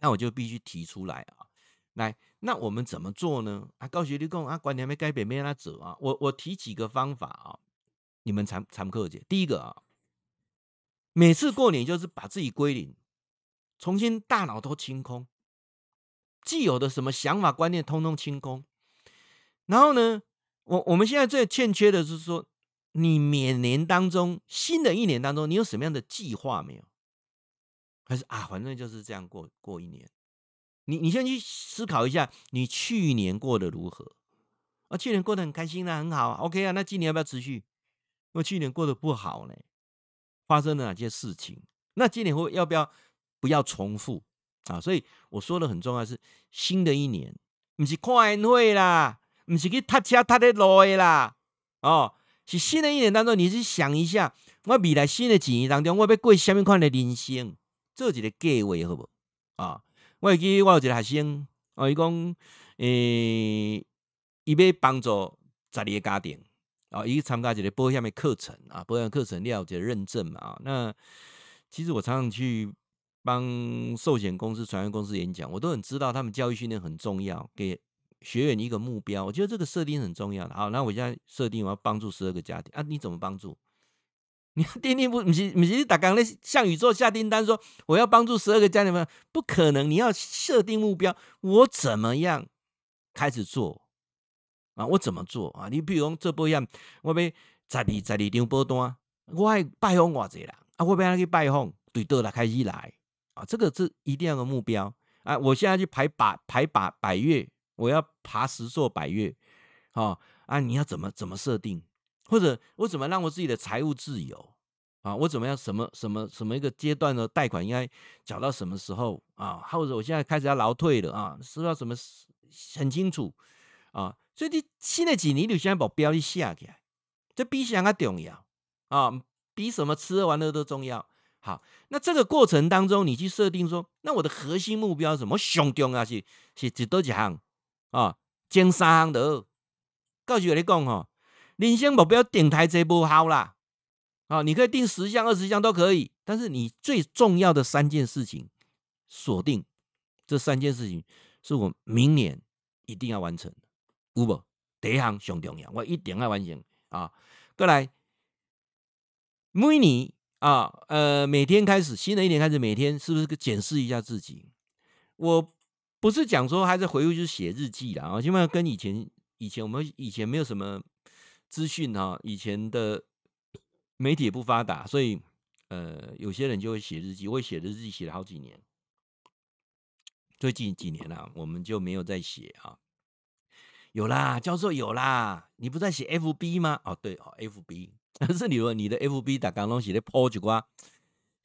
那我就必须提出来啊。来，那我们怎么做呢？啊，高学历讲啊，观念没改变，没让他走啊。我我提几个方法啊，你们参参考一下。第一个啊。每次过年就是把自己归零，重新大脑都清空，既有的什么想法观念通通清空。然后呢，我我们现在最欠缺的是说，你每年当中新的一年当中，你有什么样的计划没有？还是啊，反正就是这样过过一年。你你先去思考一下，你去年过得如何？啊，去年过得很开心啊，很好，OK 啊。那今年要不要持续？我去年过得不好呢。发生了哪些事情？那今年会要不要不要重复啊？所以我说的很重要是新的一年，不是看宴会啦，不是去踏车踏的路的啦，哦，是新的一年当中，你去想一下，我未来新的几年当中，我要过什么样的人生，做一个计划好不？啊，我记得我有一个学生，哦，伊讲，诶、伊要帮助十二个家庭。啊，一个参加一个保险的课程啊，保险课程了解认证嘛啊。那其实我常常去帮寿险公司、船员公司演讲，我都很知道他们教育训练很重要，给学员一个目标。我觉得这个设定很重要的。好，那我现在设定我要帮助十二个家庭啊，你怎么帮助？[laughs] 你订定不？不是不是，打刚那向宇宙下订单说我要帮助十二个家庭吗？不可能，你要设定目标，我怎么样开始做？啊，我怎么做啊？你比如讲做保险，我要十二十二张保单，我爱拜访偌济人啊，我要去拜访，对倒来开始来啊，这个是一定要有个目标啊。我现在去排把排把百月，我要爬十座百月，啊啊，你要怎么怎么设定？或者我怎么让我自己的财务自由啊？我怎么样什么什么什么一个阶段的贷款应该缴到什么时候啊？或者我现在开始要劳退了啊？是不是要什么很清楚啊？所以你新的几年，你先把标你下起来，这比啥个重要啊？比什么吃喝玩乐都重要。好，那这个过程当中，你去设定说，那我的核心目标什么？上重要是是几多几项啊？前三项的。告诉你讲哈，人生目标定太济不好啦。啊，你可以定十项、二十项都可以，但是你最重要的三件事情锁定，这三件事情是我明年一定要完成。有无？第一项上重要，我一定要完成啊！过来，每年啊，呃，每天开始，新的一年开始，每天是不是检视一下自己？我不是讲说还在回顾，就是写日记啦啊！基本上跟以前，以前我们以前没有什么资讯哈，以前的媒体也不发达，所以呃，有些人就会写日记，我会写日记写了好几年，最近几年了，我们就没有再写啊。有啦，教授有啦，你不在写 FB 吗？哦，对哦，FB，但是你说你的 FB 打刚东西的 po 几瓜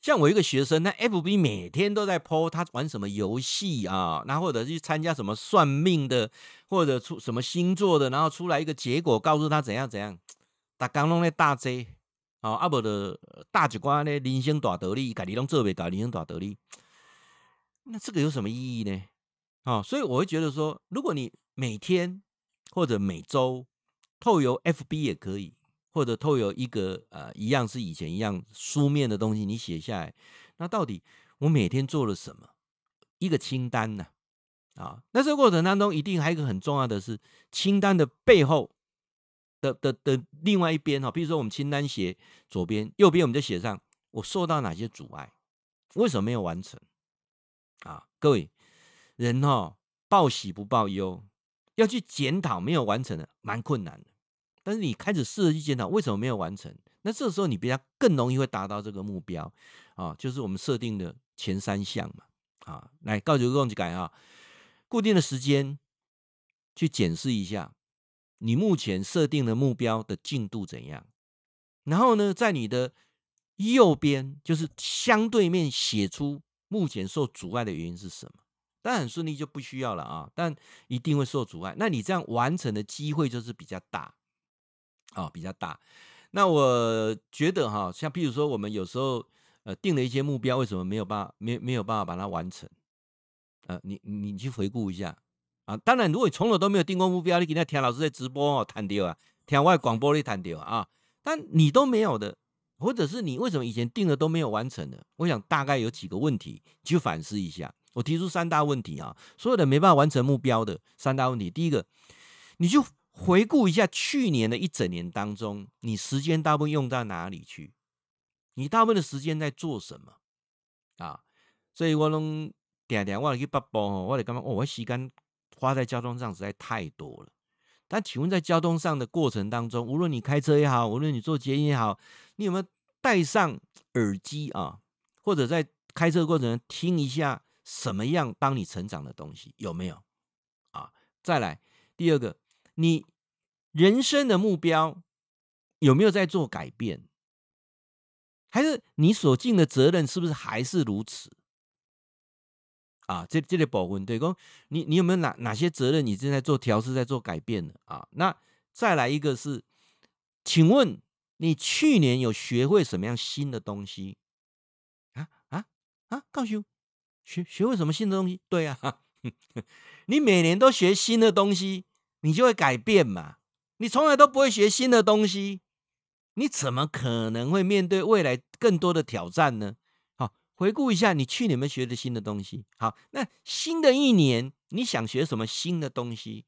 像我一个学生，那 FB 每天都在 po 他玩什么游戏啊，那或者去参加什么算命的，或者出什么星座的，然后出来一个结果，告诉他怎样怎样。大刚拢咧大 J，，哦，阿伯的大一寡咧人生大道理，家己拢做袂到人生大道理，那这个有什么意义呢？哦，所以我会觉得说，如果你每天或者每周透由 FB 也可以。或者透由一个呃，一样是以前一样书面的东西，你写下来，那到底我每天做了什么？一个清单呢？啊，那这个过程当中，一定还有一个很重要的是清单的背后的的的，的另外一边哈，比如说我们清单写左边，右边我们就写上我受到哪些阻碍，为什么没有完成？啊，各位人哈，报喜不报忧，要去检讨没有完成的，蛮困难的。但是你开始试着去检讨为什么没有完成，那这时候你比较更容易会达到这个目标。啊，就是我们设定的前三项嘛啊，来告诉各位改啊，固定的时间去检视一下你目前设定的目标的进度怎样，然后呢，在你的右边就是相对面写出目前受阻碍的原因是什么，当然很顺利就不需要了啊，但一定会受阻碍，那你这样完成的机会就是比较大。啊、哦，比较大。那我觉得哈，像譬如说，我们有时候呃定了一些目标，为什么没有办法没没有办法把它完成？呃，你你去回顾一下啊。当然，如果你从来都没有定过目标，你今天田老师在直播哦，谈掉啊，听外广播里谈掉啊。但你都没有的，或者是你为什么以前定了都没有完成的？我想大概有几个问题，去反思一下。我提出三大问题啊，所有的没办法完成目标的三大问题。第一个，你就。回顾一下去年的一整年当中，你时间大部分用到哪里去？你大部分的时间在做什么？啊，所以我拢点点我去北部，我得干嘛？我时间花在交通上实在太多了。但请问，在交通上的过程当中，无论你开车也好，无论你坐捷运也好，你有没有戴上耳机啊？或者在开车过程听一下什么样帮你成长的东西？有没有？啊，再来第二个。你人生的目标有没有在做改变？还是你所尽的责任是不是还是如此？啊，这这类部分对公，你你有没有哪哪些责任你正在做调试，在做改变呢？啊，那再来一个是，请问你去年有学会什么样新的东西？啊啊啊！告诉我，学学会什么新的东西？对啊，你每年都学新的东西。你就会改变嘛？你从来都不会学新的东西，你怎么可能会面对未来更多的挑战呢？好，回顾一下你去年有没有学的新的东西。好，那新的一年你想学什么新的东西？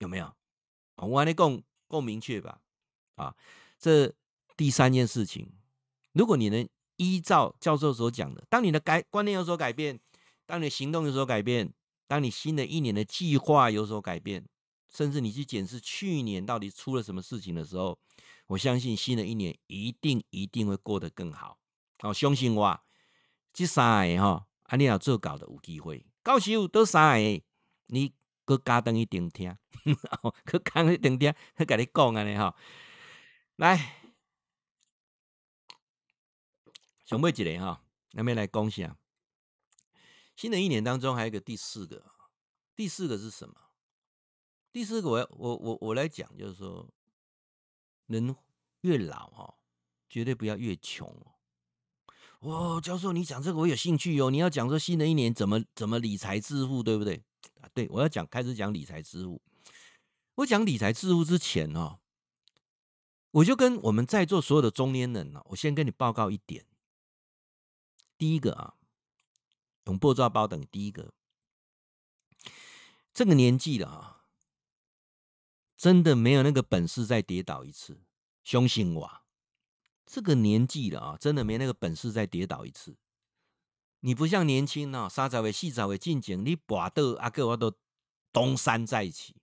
有没有？我跟你共够明确吧？啊，这第三件事情，如果你能依照教授所讲的，当你的改观念有所改变，当你的行动有所改变，当你新的一年的计划有所改变。甚至你去检视去年到底出了什么事情的时候，我相信新的一年一定一定会过得更好。好，相信我，这三个哈，啊，你要做搞的有机会。教授都三个，你搁加登一点听，[laughs] 搁加一点听，搁跟你讲安尼哈。来，上尾一个哈，那边来讲一下。新的一年当中还有一个第四个，第四个是什么？第四个我，我我我我来讲，就是说，人越老哈，绝对不要越穷哦。哦，教授，你讲这个我有兴趣哦。你要讲说新的一年怎么怎么理财致富，对不对？啊，对，我要讲开始讲理财致富。我讲理财致富之前哦，我就跟我们在座所有的中年人呢，我先跟你报告一点。第一个啊，用报纸报等，第一个，这个年纪了啊。真的没有那个本事再跌倒一次，相信我，这个年纪了啊，真的没那个本事再跌倒一次。你不像年轻啊，三十岁、四十岁进前，你跋倒阿哥我都东山再起。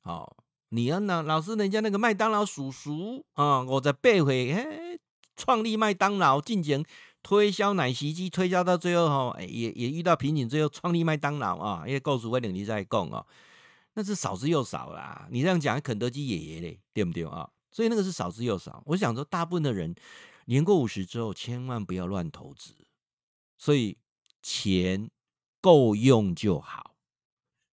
好、哦，你要那老师人家那个麦当劳叔叔啊，我在八岁嘿，创立麦当劳进前推销奶昔机，推销到最后哈，也也遇到瓶颈，最后创立麦当劳啊，因为故事我等你再讲啊。那是少之又少啦，你这样讲，肯德基爷爷嘞，对不对啊？所以那个是少之又少。我想说，大部分的人年过五十之后，千万不要乱投资。所以钱够用就好。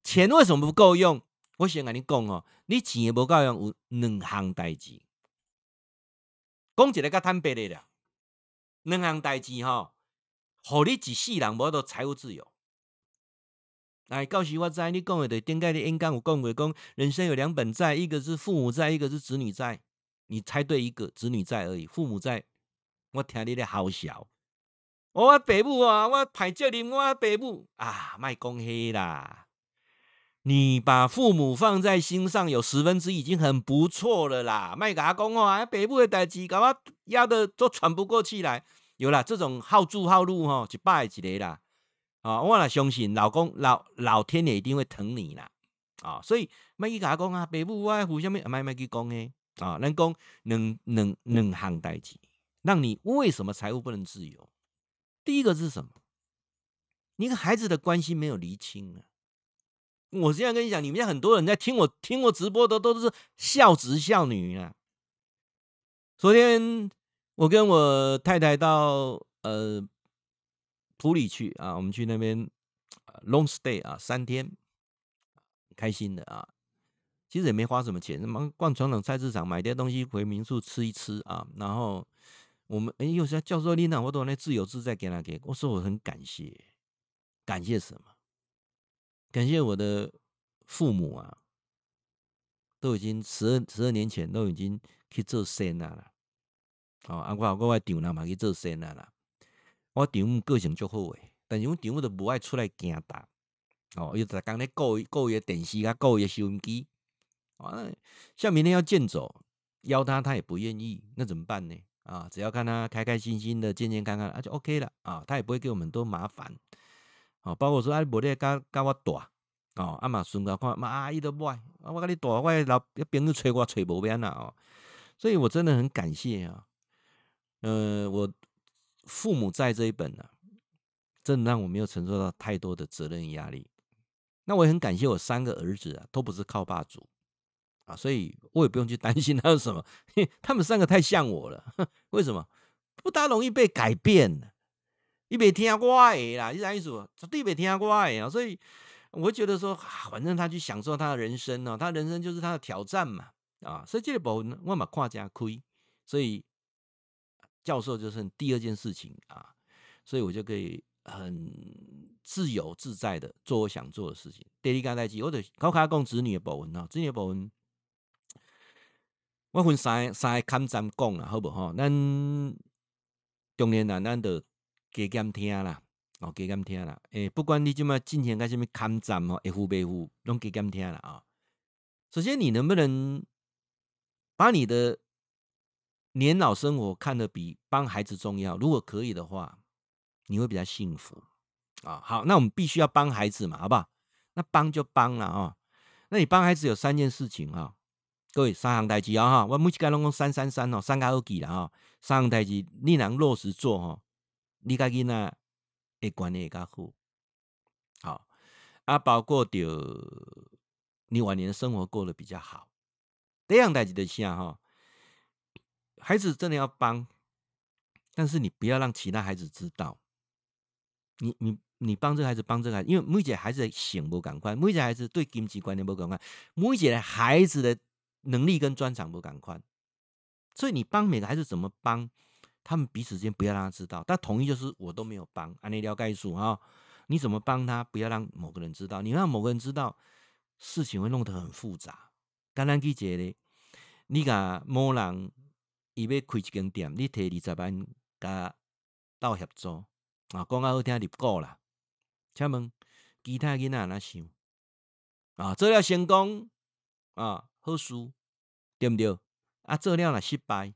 钱为什么不够用？我先跟你讲哦，你钱也不够用，有两项代志。讲一个较坦白的啦，两项代志吼，互你一世人无到财务自由。哎，到时我知，你讲的对，顶个的演讲有讲过，讲人生有两本债，一个是父母债，一个是子女债。你猜对一个，子女债而已，父母债，我听你的好笑。我爸母啊，我歹借你，我爸母啊，卖讲黑啦。你把父母放在心上有十分之一已经很不错了啦，卖给他讲哦，爸母的代志，搞我压得都喘不过气来。有啦，这种好住好路吼，一百个一个啦。啊，我也相信老公老老天爷一定会疼你啦。啊，所以卖去甲讲啊，爸母我互相咪卖卖去讲诶。啊，咱讲两两两项代志，让你为什么财务不能自由？第一个是什么？你跟孩子的关系没有厘清啊。我现在跟你讲，你们家很多人在听我听我直播的都是孝子孝女啊。昨天我跟我太太到呃普里去啊，我们去那边 long stay 啊，三天，开心的啊。其实也没花什么钱，什么逛传统菜市场，买点东西回民宿吃一吃啊。然后我们哎，有些教授你那我都那自由自在给他给，我说我很感谢，感谢什么？感谢我的父母啊，都已经十二十二年前都已经去做生了。哦，啊，我我我丈母嘛去做生了。我丈母个性足好诶，但是阮丈母都不爱出来行大。哦，又在讲咧顾伊顾伊诶电视啊，顾伊诶收音机。啊，像明天要健走，邀他他也不愿意，那怎么办呢？啊，只要看他开开心心的、健健康康，啊就 OK 了啊，他也不会给我们多麻烦。哦，包括说啊，无咧甲甲我大哦，啊嘛孙个看妈阿姨都不爱，我跟你大，我老一边个催我催无边啦哦，所以我真的很感谢啊，呃，我父母在这一本呢、真的让我没有承受到太多的责任压力。那我也很感谢我三个儿子啊，都不是靠爸主啊，所以我也不用去担心 [laughs] 他有什么，他们三个太像我了，[laughs] 为什么？不大容易被改变。你别听我的啦，你啥意思？绝对别听我的啊！所以我觉得说，反正他去享受他的人生哦，他人生就是他的挑战嘛啊！所以这个部分我嘛看真开，所以教授就是第二件事情啊，所以我就可以很自由自在的做我想做的事情。第二件代志，我就考考讲子女的部分哦，子女的部分，我分三三个坎站讲啦，好不好？咱中年人咱得。加减听啦，哦，加减听啦，诶、不管你怎么进行个什么抗战哦，一户别户拢加减听啦啊。首先，你能不能把你的年老生活看得比帮孩子重要？如果可以的话，你会比较幸福啊。好，那我们必须要帮孩子嘛，好不好？那帮就帮了啊。那你帮孩子有三件事情啊，各位三行代志啊哈，我每一个拢讲三三三哦，三个好记了哈。三行代志你能落实做哈。你家囡仔会管理会较好，好啊，包括着你晚年生活过得比较好。这样代志的下哈，孩子真的要帮，但是你不要让其他孩子知道。你你你帮这个孩子，帮这个孩子，因为每一个孩子的性不赶快，每一个孩子对经济观念不共款，每一个孩子的能力跟专长不赶快，所以你帮每个孩子怎么帮？他们彼此之间不要让他知道，但统一就是我都没有帮。按你了解数哈，你怎么帮他？不要让某个人知道，你让某个人知道，事情会弄得很复杂。简单记一个，你甲某人伊要开一间店，你提二十万甲到合作啊，讲较好听入股啦。请问其他囡仔安怎想啊？做了成功啊，好事对不对？啊，做了若失败。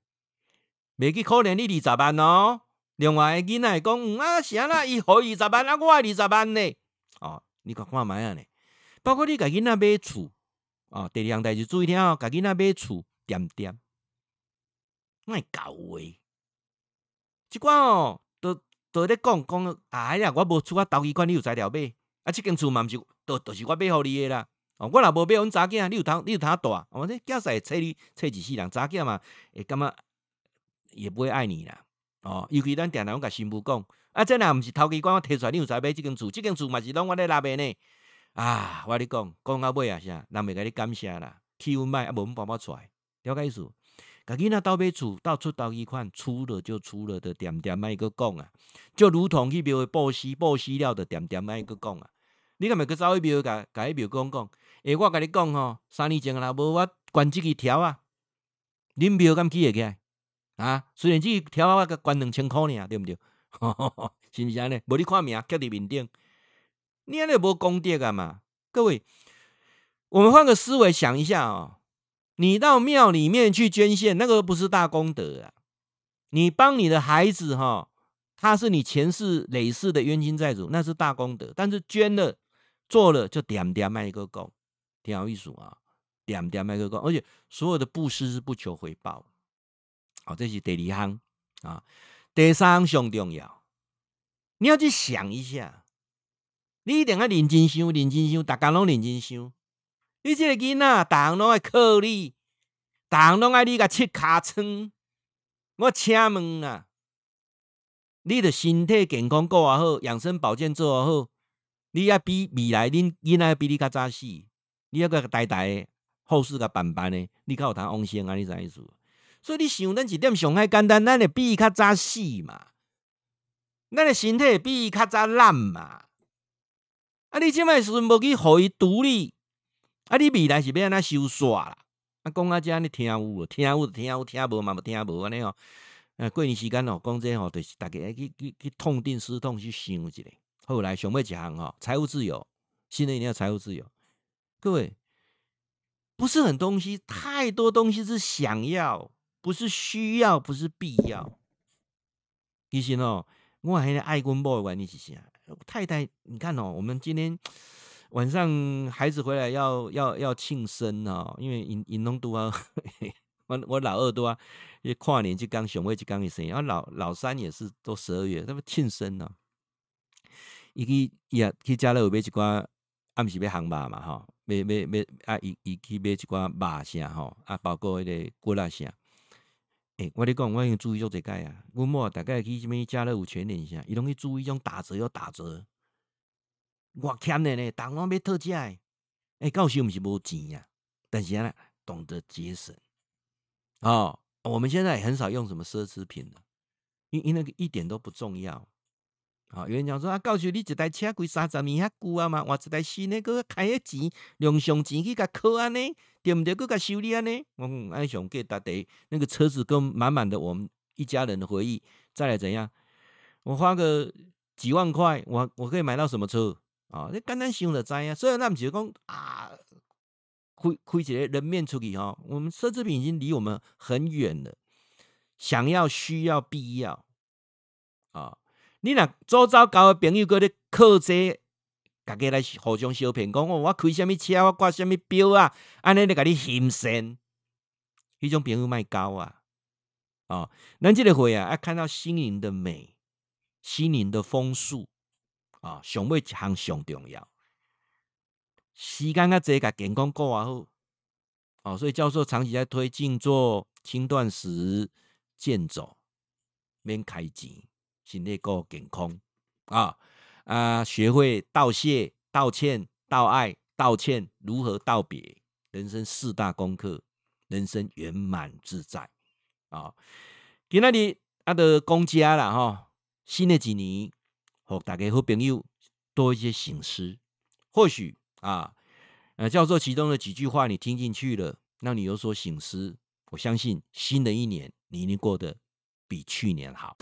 未去可怜你二十万哦，另外个囡仔讲，嗯啊，啥啦？伊互二十万啊，我爱二十万呢。哦，你看看买啊呢？包括你家囡仔买厝哦，第二项代志注意听哦，家囡仔买厝点点，卖搞话。即款哦，都都咧讲讲，哎呀，我无厝啊，投机款你有才调买，啊，即间厝嘛毋是，都都是我买互你诶啦。哦，我若无买，阮查囝，你有通，你有通大，我这囝婿会找你，找一世人查囝嘛，会感觉。也不会爱你啦。哦，尤其咱常常甲新妇讲，啊，这若毋是头家管我摕出来，你有才买这间厝，这间厝嘛是拢我咧纳的呢。啊，我咧讲，讲到尾啊啥，人袂甲你感谢啦，气温歹啊，无阮爸爸出来，了解意思？甲囡仔倒买厝，到出头期款，出了就出了的，点点卖个讲啊，就如同去庙诶报喜，报喜了的点点卖个讲啊。你敢咪去走去庙甲甲迄庙讲讲？诶，我甲你讲吼，三年前啦，无我关这个条啊，恁庙敢起会起？啊，虽然这个条啊，我甲关两千块尔，对不对？[laughs] 是毋是安尼？无你看名刻伫面顶，你安尼无功德啊嘛？各位，我们换个思维想一下哦。你到庙里面去捐献，那个不是大功德啊！你帮你的孩子哈，他是你前世累世的冤亲债主，那是大功德。但是捐了、做了，就点点卖一个够，挺有意思啊！点点卖一个够，而且所有的布施是不求回报。好，这是第二行啊。第三项上重要，你要去想一下，你一定要认真想，认真想，大家拢认真想。你这个囡仔，大人拢爱靠你，大人拢爱你甲切尻川。我请问啊，你的身体健康够啊好，养生保健做啊好，你要比未来恁囡仔比你较早死，你要个代代后世个办办呢？你较有通往生啊？你知意思？所以你想，咱一点上海简单，咱会比伊较早死嘛？咱的身体比伊较早烂嘛？啊，你即摆时阵无去互伊独立。啊！你未来是要安怎收煞啦？啊，讲啊，遮你听有，听有，听有，听无嘛，无听无安尼哦。呃，过年时间哦，讲这吼，就是大家去去去痛定思痛去想一下。后来想要一项吼，财务自由，新的一年要财务自由。各位，不是很东西，太多东西是想要，不是需要，不是必要。其实哦，我还爱阮某的原因是啥？太太，你看哦，我们今天。晚上孩子回来要要要庆生哦，因为因因拢拄啊，我我老二拄啊，因跨年就刚上尾就刚一生，然后老老三也是都十二月，他们庆生呢。伊去也去家乐福买一寡暗时要烘肉嘛吼，买买买啊，伊伊去买一寡肉啥吼，啊包括迄个骨啊啥。诶、我咧讲，我已经注意做这个啊，阮某大概去什么家乐福全联啥，伊拢去注意种打折要打折。我欠的呢，当我要特价诶，哎，到时毋是无钱呀，但是呢，懂得节省哦。我们现在很少用什么奢侈品了，因因那个一点都不重要。啊、有人讲说啊，到时你一台车贵三十万遐贵啊嘛，换一台新的，搁开迄钱，用上钱去甲扣安尼，对毋对？搁甲修理安尼，我爱上给大家那个车子跟满满的我们一家人的回忆，再来怎样？我花个几万块，我我可以买到什么车？哦，你简单想就知啊，所以咱毋是讲啊，开开一个人面出去哈，我们奢侈品已经离我们很远了。想要、需要、必要啊，你若周遭交的朋友搁咧靠这个，大家来互相相骗，讲哦我开什么车，我挂什么表啊，安尼咧甲你行善，迄种朋友卖交啊。哦，咱这个会啊，要看到心灵的美，心灵的丰富。啊，上尾一项上重要，时间较济，甲健康顾啊好。哦，所以教授长期在推静坐、轻断食、健走，免开钱，身体够健康啊啊！学会道谢、道歉、道爱、道歉，如何道别？人生四大功课，人生圆满自在啊！今仔日啊，都公家了哈，新的几年。和大家好朋友多一些省思，或许啊，呃，教授其中的几句话你听进去了，让你有所省思。我相信新的一年你一定过得比去年好。